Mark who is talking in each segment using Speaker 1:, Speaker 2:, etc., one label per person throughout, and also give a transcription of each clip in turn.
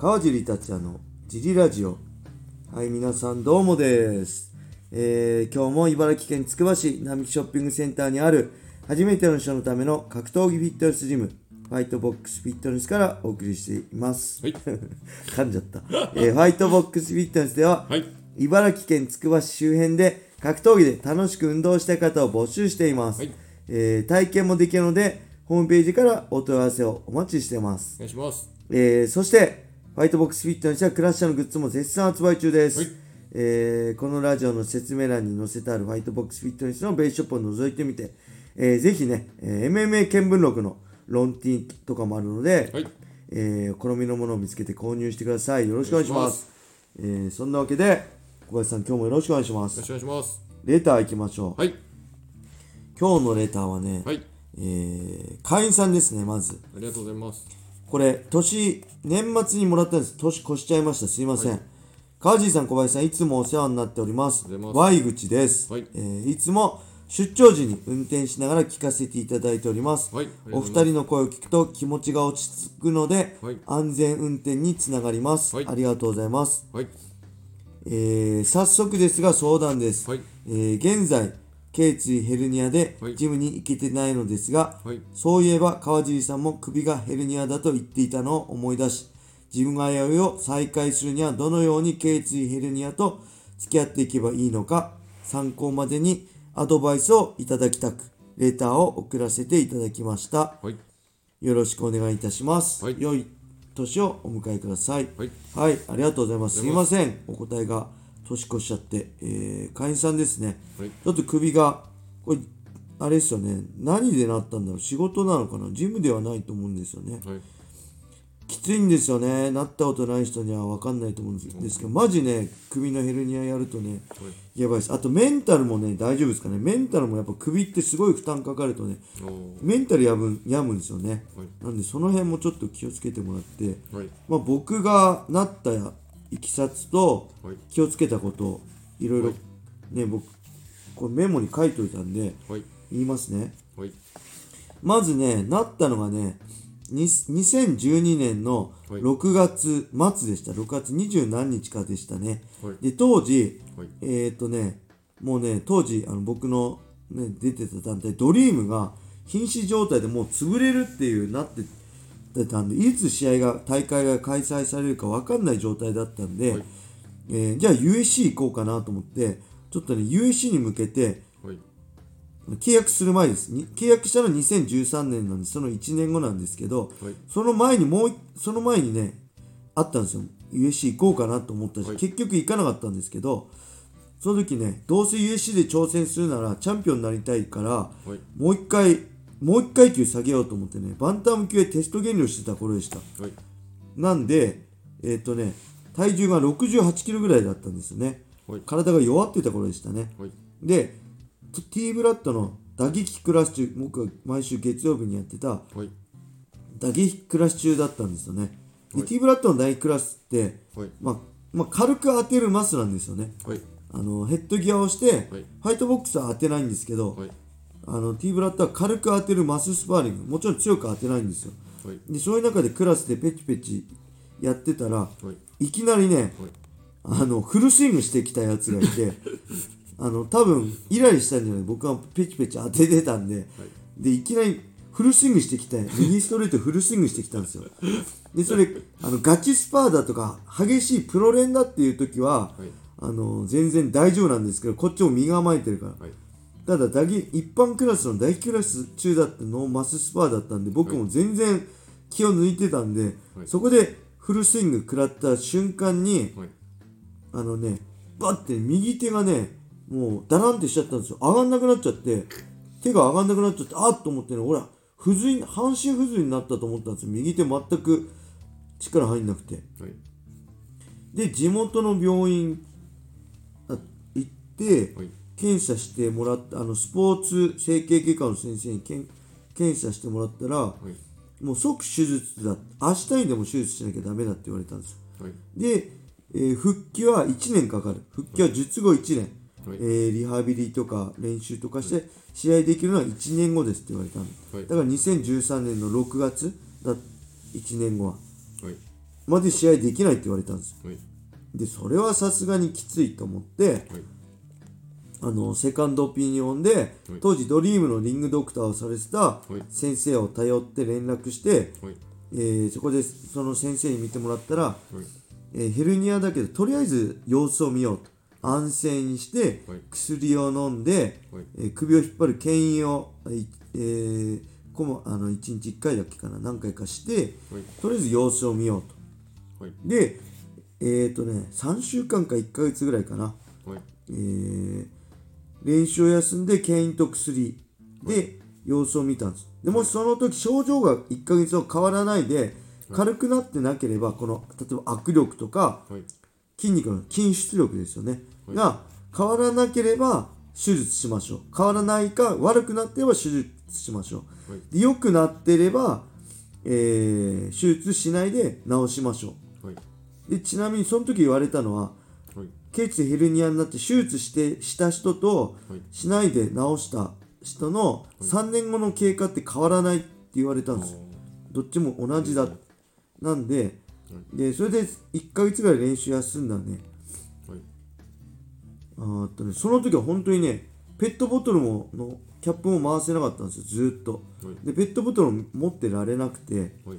Speaker 1: 川尻達也のジリラジオ。はい皆さんどうもです、えー、今日も茨城県つくば市並木ショッピングセンターにある初めての人のための格闘技フィットネスジムファイトボックスフィットネスからお送りしています、
Speaker 2: はい。
Speaker 1: 噛んじゃった、えーファイトボックスフィットネスでは、
Speaker 2: はい。
Speaker 1: 茨城県つくば市周辺で格闘技で楽しく運動したい方を募集しています、
Speaker 2: はい。
Speaker 1: えー体験もできるのでホームページからお問い合わせをお待ちしています。
Speaker 2: お願いします。
Speaker 1: えーそして、ファイトボックスフィットネスやクラッシャーのグッズも絶賛発売中です。
Speaker 2: はい
Speaker 1: えーこのラジオの説明欄に載せてあるファイトボックスフィットネスのベースショップを覗いてみて、えーぜひね、えー MMA 見聞録のロンティーとかもあるので、
Speaker 2: はい
Speaker 1: えーお好みのものを見つけて購入してください。よろしくお願いします。
Speaker 2: お願いし
Speaker 1: えーそんなわけで、小林さん、今日もよろしくお願いします。
Speaker 2: よろしくお願いします
Speaker 1: レター行きましょう。
Speaker 2: はい
Speaker 1: 今日のレターはね、
Speaker 2: はい
Speaker 1: えー会員さんですね、まず。
Speaker 2: ありがとうございます
Speaker 1: これ、年、年末にもらったんです。年越しちゃいました。すいません。川尻さん、小林さん、いつもお世話になっております。Y 口です。
Speaker 2: はい
Speaker 1: えーいつも出張時に運転しながら聞かせていただいております。
Speaker 2: はい
Speaker 1: お二人の声を聞くと気持ちが落ち着くので、
Speaker 2: はい
Speaker 1: 安全運転につながります、
Speaker 2: はい
Speaker 1: ありがとうございます。
Speaker 2: はい
Speaker 1: えー早速ですが相談です。
Speaker 2: はい
Speaker 1: えー現在、頸椎ヘルニアで
Speaker 2: はい
Speaker 1: ジムに行けてないのですが、
Speaker 2: はい
Speaker 1: そういえば川尻さんも首がヘルニアだと言っていたのを思い出し、自分が弥生を再開するにはどのように頸椎ヘルニアと付き合っていけばいいのか、参考までにアドバイスをいただきたく、レターを送らせていただきました。
Speaker 2: はい
Speaker 1: よろしくお願いいたします。
Speaker 2: はい
Speaker 1: 良い年をお迎えください。
Speaker 2: はい
Speaker 1: はい、ありがとうございます。すいません、お答えが年越しちゃって、えー、会員さんですね。
Speaker 2: はい。
Speaker 1: ちょっと首が、これ、あれですよね、何でなったんだろう、仕事なのかな、ジムではないと思うんですよね。
Speaker 2: はい。
Speaker 1: きついんですよね、なったことない人には分かんないと思うんです。けど、マジね、首のヘルニアやるとね、やばいです。あと、メンタルもね、大丈夫ですかね、メンタルもやっぱ首ってすごい負担かかるとね、メンタルやむ病むんですよね。
Speaker 2: はい。
Speaker 1: なんで、その辺もちょっと気をつけてもらって、
Speaker 2: はい。
Speaker 1: まあ、僕がなったいきさつと
Speaker 2: はい。
Speaker 1: 気をつけたことをいろいろ
Speaker 2: はい。
Speaker 1: ね僕これメモに書いといたんで
Speaker 2: はい。
Speaker 1: 言いますね。
Speaker 2: はい。
Speaker 1: まずねなったのがねに2012年の
Speaker 2: はい。
Speaker 1: 6月末でした。6月20何日かでしたね。
Speaker 2: はい。
Speaker 1: で当時
Speaker 2: はい。
Speaker 1: えーっとねもうね当時あの僕の、ね、出てた団体ドリームが瀕死状態でもう潰れるっていうなってたんでいつ試合が大会が開催されるか分かんない状態だったんで、
Speaker 2: はい。
Speaker 1: えーじゃあ USC 行こうかなと思ってちょっとね USC に向けて
Speaker 2: はい。
Speaker 1: 契約する前です。に契約したのは2013年なんでその1年後なんですけど、
Speaker 2: はい。
Speaker 1: その前にもういその前にねあったんですよ。USC 行こうかなと思ったし、
Speaker 2: はい。
Speaker 1: 結局行かなかったんですけどその時ねどうせ USC で挑戦するならチャンピオンになりたいから
Speaker 2: はい。
Speaker 1: もう一回もう一階級下げようと思ってねバンタム級へテスト減量してた頃でした。
Speaker 2: はい。
Speaker 1: なんでえっ、とね体重が68キロぐらいだったんですよね。
Speaker 2: はい。
Speaker 1: 体が弱ってた頃でしたね。
Speaker 2: はい。
Speaker 1: で T ブラッドの打撃クラス中僕が毎週月曜日にやってた
Speaker 2: はい。
Speaker 1: 打撃クラス中だったんですよね。で、
Speaker 2: はい。
Speaker 1: T ブラッドの打撃クラスって、
Speaker 2: はい。
Speaker 1: まあまあ、軽く当てるマスなんですよね。
Speaker 2: はい。
Speaker 1: あのヘッドギアをして、
Speaker 2: はい。
Speaker 1: ファイトボックスは当てないんですけど、
Speaker 2: はい
Speaker 1: あの T ブラッドは軽く当てるマススパーリング。もちろん強く当てないんですよ。
Speaker 2: はい。
Speaker 1: でそういう中でクラスでペチペチやってたら
Speaker 2: はい。
Speaker 1: いきなりね
Speaker 2: はい。
Speaker 1: あのフルスイングしてきたやつがいてあの多分イライラしたんじゃない？僕はペチペチ当ててたんで、でいきなりフルスイングしてきて右ストレートフルスイングしてきたんですよ。でそれあのガチスパーだとか激しいプロ連だっていう時は、
Speaker 2: はい。
Speaker 1: あの全然大丈夫なんですけどこっちも身構えてるから。
Speaker 2: はい
Speaker 1: ただ打撃一般クラスの打撃クラス中だってノーマススパーだったんで僕も全然気を抜いてたんで、
Speaker 2: はい。
Speaker 1: そこでフルスイング食らった瞬間に
Speaker 2: はい。
Speaker 1: あのねバッて右手がねもうダランってしちゃったんですよ。上がんなくなっちゃって手が上がんなくなっちゃってあっと思ってね俺は不随半身不随になったと思ったんですよ。右手全く力入んなくて。
Speaker 2: はい。
Speaker 1: で地元の病院あ行って、
Speaker 2: はい
Speaker 1: 検査してもらったあのスポーツ整形外科の先生にけん検査してもらったら、
Speaker 2: はい。
Speaker 1: もう即手術だ明日にでも手術しなきゃダメだって言われたんですよ。
Speaker 2: はい。
Speaker 1: で、えー復帰は1年かかる。復帰は術後1年、
Speaker 2: はい。
Speaker 1: えーリハビリとか練習とかして試合できるのは1年後ですって言われたの、
Speaker 2: はい。
Speaker 1: だから2013年の6月だ1年後は。
Speaker 2: はい。
Speaker 1: まで試合できないって言われたんです
Speaker 2: はい。
Speaker 1: でそれはさすがにきついと思って
Speaker 2: はい
Speaker 1: あのセカンドオピニオンで
Speaker 2: はい。
Speaker 1: 当時ドリームのリングドクターをされてた
Speaker 2: はい。
Speaker 1: 先生を頼って連絡して、
Speaker 2: はい。
Speaker 1: えーそこでその先生に見てもらったら、
Speaker 2: はい。
Speaker 1: えーヘルニアだけどとりあえず様子を見ようと。安静にして
Speaker 2: はい。
Speaker 1: 薬を飲んで、
Speaker 2: はい。
Speaker 1: えー首を引っ張る牽引を、いえーこもあの1日1回だっけかな何回かして
Speaker 2: はい。
Speaker 1: とりあえず様子を見ようと。
Speaker 2: はい。
Speaker 1: でえっ、とね3週間か1ヶ月ぐらいかな、
Speaker 2: はい。
Speaker 1: えー練習を休んで牽引と薬。で様子を見たんです。でもしその時症状が1ヶ月後変わらないで軽くなってなければこの例えば握力とか
Speaker 2: はい。
Speaker 1: 筋肉の筋出力ですよね、
Speaker 2: はい。
Speaker 1: が変わらなければ手術しましょう。変わらないか悪くなってれば手術しましょう、
Speaker 2: はい。
Speaker 1: で良くなってれば、えー手術しないで治しましょ
Speaker 2: はい。う
Speaker 1: でちなみにその時言われたのは
Speaker 2: はい
Speaker 1: 頸椎ヘルニアになって手術してした人と
Speaker 2: はい。
Speaker 1: しないで治した人の3年後の経過って変わらないって言われたんです。よどっちも同じだ。なんででそれで1ヶ月ぐらい練習休んだね
Speaker 2: はい。
Speaker 1: あとねその時は本当にねペットボトルものキャップも回せなかったんですよ。ずーっと。
Speaker 2: はい。
Speaker 1: でペットボトルを持ってられなくて。
Speaker 2: はい。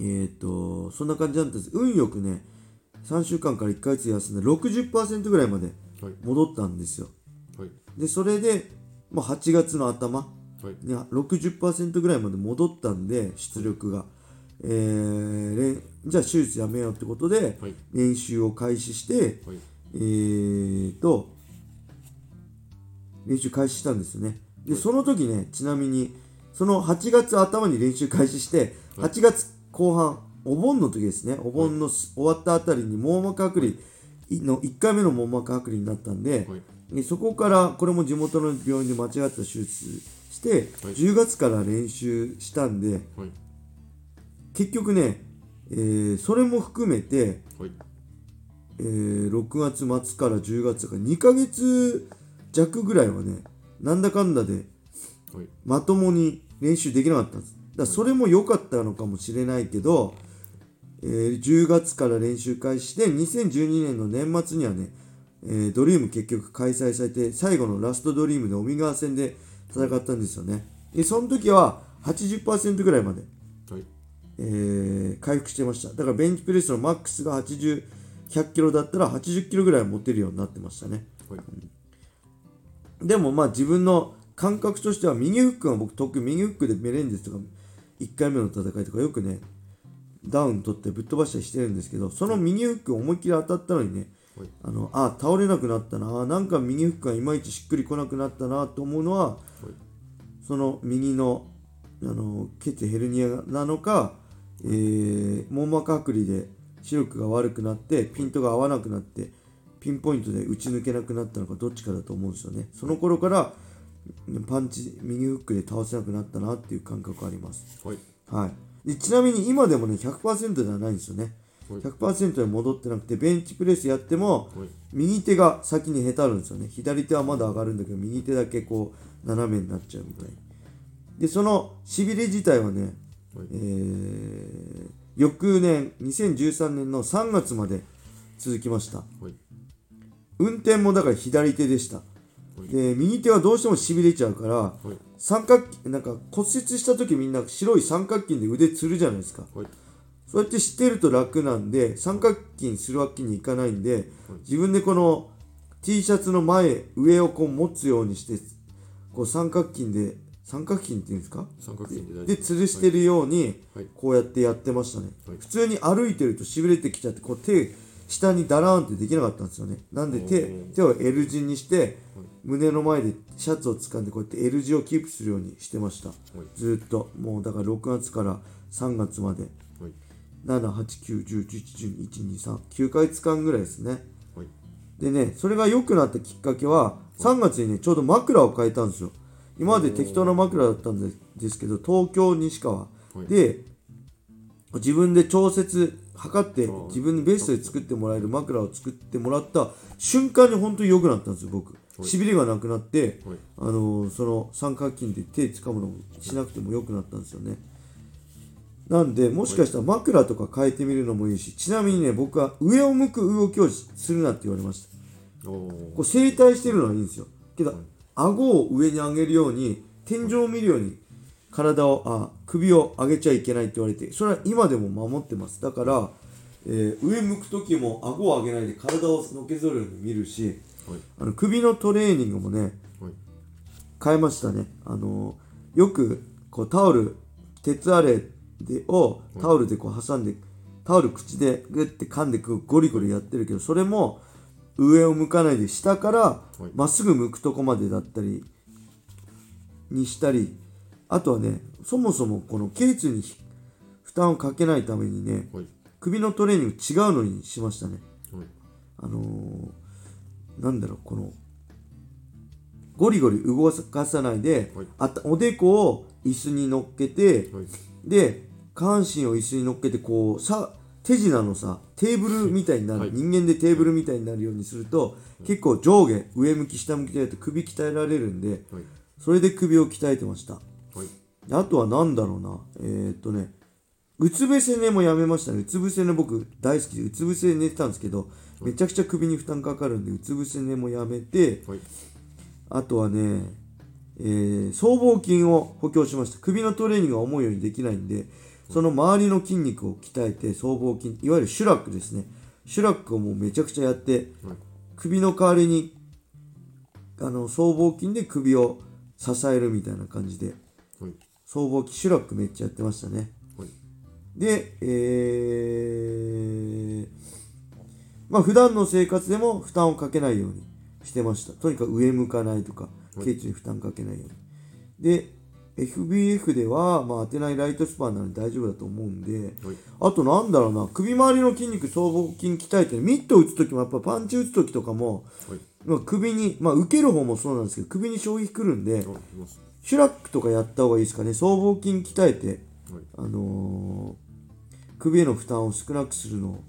Speaker 1: えー、とそんな感じだったんです。運よくね3週間から1ヶ月休んで60%ぐらいまで
Speaker 2: はい。
Speaker 1: 戻ったんですよ。
Speaker 2: はい。
Speaker 1: でそれで、まあ、8月の頭
Speaker 2: はい。
Speaker 1: に60%ぐらいまで戻ったんで出力が、えーじゃあ手術やめようってことで
Speaker 2: はい。
Speaker 1: 練習を開始して
Speaker 2: はい。
Speaker 1: えーと練習開始したんですよね。でその時ねちなみにその8月頭に練習開始して
Speaker 2: はい。
Speaker 1: 8月後半お盆の時ですね。お盆のす終わったあたりに網膜剥離。の1回目の網膜剥離になったんで、
Speaker 2: はい。
Speaker 1: でそこからこれも地元の病院で間違った手術して、
Speaker 2: はい。
Speaker 1: 10月から練習したんで
Speaker 2: はい。
Speaker 1: 結局ね、えーそれも含めて、
Speaker 2: はい。
Speaker 1: えー6月末から10月から2ヶ月弱ぐらいはねなんだかんだで
Speaker 2: はい。
Speaker 1: まともに練習できなかったんです。だからそれも良かったのかもしれないけど、えー10月から練習開始して2012年の年末にはね、えードリーム結局開催されて最後のラストドリームで尾身川戦で戦ったんですよね。でその時は80%ぐらいまで、
Speaker 2: はい。
Speaker 1: えー回復してました。だからベンチプレスのマックスが80 100キロだったら80キロぐらい持てるようになってましたね。
Speaker 2: はい。
Speaker 1: でもまあ自分の感覚としては右フックが僕得意右フックでメレンデスとか1回目の戦いとかよくねダウン取ってぶっ飛ばしたりしてるんですけどその右フック思いっきり当たったのにね
Speaker 2: はい。
Speaker 1: あのあ倒れなくなったななんか右フックがいまいちしっくりこなくなったなと思うのはその右のあのケツヘルニアなのか、えー、網膜剥離で視力が悪くなってピントが合わなくなってピンポイントで打ち抜けなくなったのかどっちかだと思うんですよね。その頃からパンチ右フックで倒せなくなったなっていう感覚あります。
Speaker 2: はい。
Speaker 1: はいでちなみに今でもね100%ではないんですよね。
Speaker 2: はい。
Speaker 1: 100%に戻ってなくてベンチプレスやっても
Speaker 2: はい。
Speaker 1: 右手が先にへたるんですよね。左手はまだ上がるんだけど右手だけこう斜めになっちゃうみたい。でそのしびれ自体はね、
Speaker 2: はい。
Speaker 1: えー翌年2013年の3月まで続きました。
Speaker 2: はい。
Speaker 1: 運転もだから左手でした。
Speaker 2: い
Speaker 1: で右手はどうしてもしびれちゃうから
Speaker 2: はい。
Speaker 1: 三角筋なんか骨折した時みんな白い三角筋で腕つるじゃないですか。
Speaker 2: はい。
Speaker 1: そうやって知ってると楽なんで三角筋するわけにいかないんで自分でこの T シャツの前上をこう持つようにしてこう三角筋で三角筋っていうんですか？
Speaker 2: 三角筋で
Speaker 1: 吊るしてるように
Speaker 2: はい。
Speaker 1: こうやってやってましたね、
Speaker 2: はい。
Speaker 1: 普通に歩いてるとしびれてきちゃってこう手下にダラーンってできなかったんですよね。なんで手手を L 字にして胸の前でシャツを掴んでこうやって L 字をキープするようにしてました。
Speaker 2: はい。
Speaker 1: ずーっと。もうだから6月から3月まで。
Speaker 2: はい。
Speaker 1: 78910111213 9ヶ月間ぐらいですね。
Speaker 2: はい。
Speaker 1: でねそれが良くなったきっかけは3月にねちょうど枕を変えたんですよ。今まで適当な枕だったんでですけど東京西川
Speaker 2: はい。
Speaker 1: で自分で調節測って自分にベストで作ってもらえる枕を作ってもらった瞬間に本当に良くなったんですよ僕。
Speaker 2: はい。
Speaker 1: しびれがなくなって
Speaker 2: はい。
Speaker 1: あのーその三角筋で手掴むのもしなくても良くなったんですよね。なんでもしかしたら枕とか変えてみるのもいいしちなみにね僕は上を向く動きをするなって言われました。こう正対してるのはいいんですよ。けど、顎を上に上げるように天井を見るように体をあ首を上げちゃいけないって言われてそれは今でも守ってます。だから、えー上向く時も顎を上げないで体をのけぞるように見るし
Speaker 2: はい。
Speaker 1: あの首のトレーニングもね
Speaker 2: はい。
Speaker 1: 変えましたね。あのよくこうタオル鉄アレイでをタオルでこう挟んでタオル口でグッて噛んでくゴリゴリやってるけどそれも上を向かないで下から
Speaker 2: い。
Speaker 1: まっすぐ向くとこまでだったりにしたりあとはねそもそもこの頸椎に負担をかけないためにね
Speaker 2: はい。
Speaker 1: 首のトレーニング違うのにしましたね。
Speaker 2: はい。
Speaker 1: あのー、なんだろうこのゴリゴリ動かさないで、
Speaker 2: はい。
Speaker 1: あたおでこを椅子に乗っけて
Speaker 2: はい。
Speaker 1: で下半身を椅子に乗っけてこうさ手品のさテーブルみたいになる、
Speaker 2: はい。
Speaker 1: 人間でテーブルみたいになるようにすると、結構上下上向き下向きでやると首鍛えられるんで
Speaker 2: はい。
Speaker 1: それで首を鍛えてました
Speaker 2: はい
Speaker 1: あとは何だろうな。えー、っとねうつ伏せ寝もやめましたね。うつ伏せ寝僕大好きでうつ伏せで寝てたんですけどめちゃくちゃ首に負担かかるんでうつ伏せ寝もやめて
Speaker 2: はい。
Speaker 1: あとはね、えー、僧帽筋を補強しました。首のトレーニングが思うようにできないんでその周りの筋肉を鍛えて僧帽筋いわゆるシュラックですね。シュラックをもうめちゃくちゃやって
Speaker 2: はい。
Speaker 1: 首の代わりにあの僧帽筋で首を支えるみたいな感じで
Speaker 2: はい
Speaker 1: 僧帽筋シュラックめっちゃやってましたね。
Speaker 2: はい。
Speaker 1: で、えー、まあ普段の生活でも負担をかけないようにしてました。とにかく上向かないとか、
Speaker 2: はい。
Speaker 1: 頸椎に負担かけないように。で、FBF では、まあ当てないライトスパンなので大丈夫だと思うんで、
Speaker 2: はい。
Speaker 1: あとなんだろうな、首周りの筋肉、僧帽筋鍛えて、ミット打つときもやっぱパンチ打つときとかも、
Speaker 2: はい。
Speaker 1: まあ、首に、まあ受ける方もそうなんですけど、首に衝撃くるんで、シュラックとかやった方がいいですかね。僧帽筋鍛えて、
Speaker 2: はい
Speaker 1: あのー首への負担を少なくするのを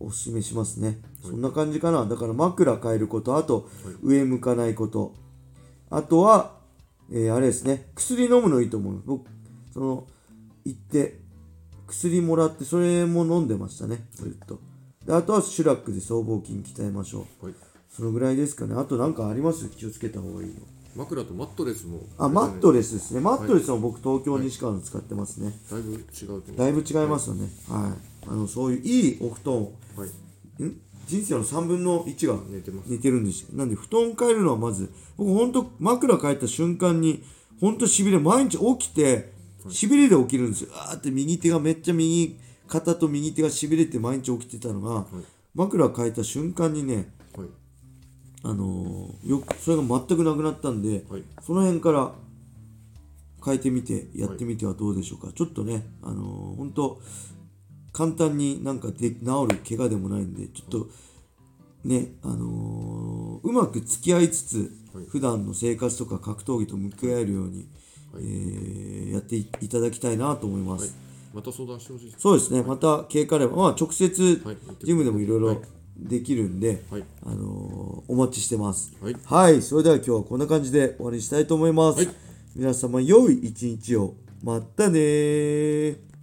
Speaker 1: お勧めしますね。そんな感じかな。だから枕変えること、あと上向かないこと。あとは、えーあれですね、薬飲むのいいと思う。僕、その、行って、薬もらって、それも飲んでましたね、ずっと。であとはシュラックで僧帽筋鍛えましょう。
Speaker 2: はい
Speaker 1: そのぐらいですかね。あとなんかあります？気をつけた方がいいの。
Speaker 2: 枕とマットレスも
Speaker 1: あ、マット
Speaker 2: レ
Speaker 1: レスですね。マットレスも僕、東京西川の使ってますね。
Speaker 2: スだいぶ違う
Speaker 1: だいぶ違いますよね。はい。あの、そういういいお布団を、
Speaker 2: はい
Speaker 1: ん？人生の3分の1が
Speaker 2: 寝てます
Speaker 1: 似てるんですよ。なんで、布団変えるのはまず、僕ほんと枕変えた瞬間に、ほんとしびれ、毎日起きて、しびれで起きるんですよ。あーって右手がめっちゃ右、肩と右手がしびれて毎日起きてたのが、枕変えた瞬間にね、
Speaker 2: はい
Speaker 1: あのーよく、それが全くなくなったんで、
Speaker 2: はい。
Speaker 1: その辺から変えてみてやってみてはどうでしょうか、ちょっとねあのー、本当簡単になんかで治る怪我でもないんでちょっとねあのーうまく付き合いつつ、
Speaker 2: はい。
Speaker 1: 普段の生活とか格闘技と向き合えるように、
Speaker 2: はい。
Speaker 1: えーやっていいただきたいなと思います、
Speaker 2: はい。また相談してほしい
Speaker 1: そうですね。また経過あれば、まあ、直接
Speaker 2: はい。
Speaker 1: ジムでもいろい
Speaker 2: はい。
Speaker 1: ろできるんで、
Speaker 2: はい
Speaker 1: あのーお待ちしてます。
Speaker 2: はい
Speaker 1: はい、それでは今日はこんな感じで終わりにしたいと思います。
Speaker 2: はい
Speaker 1: 皆様、良い一日を。またねー。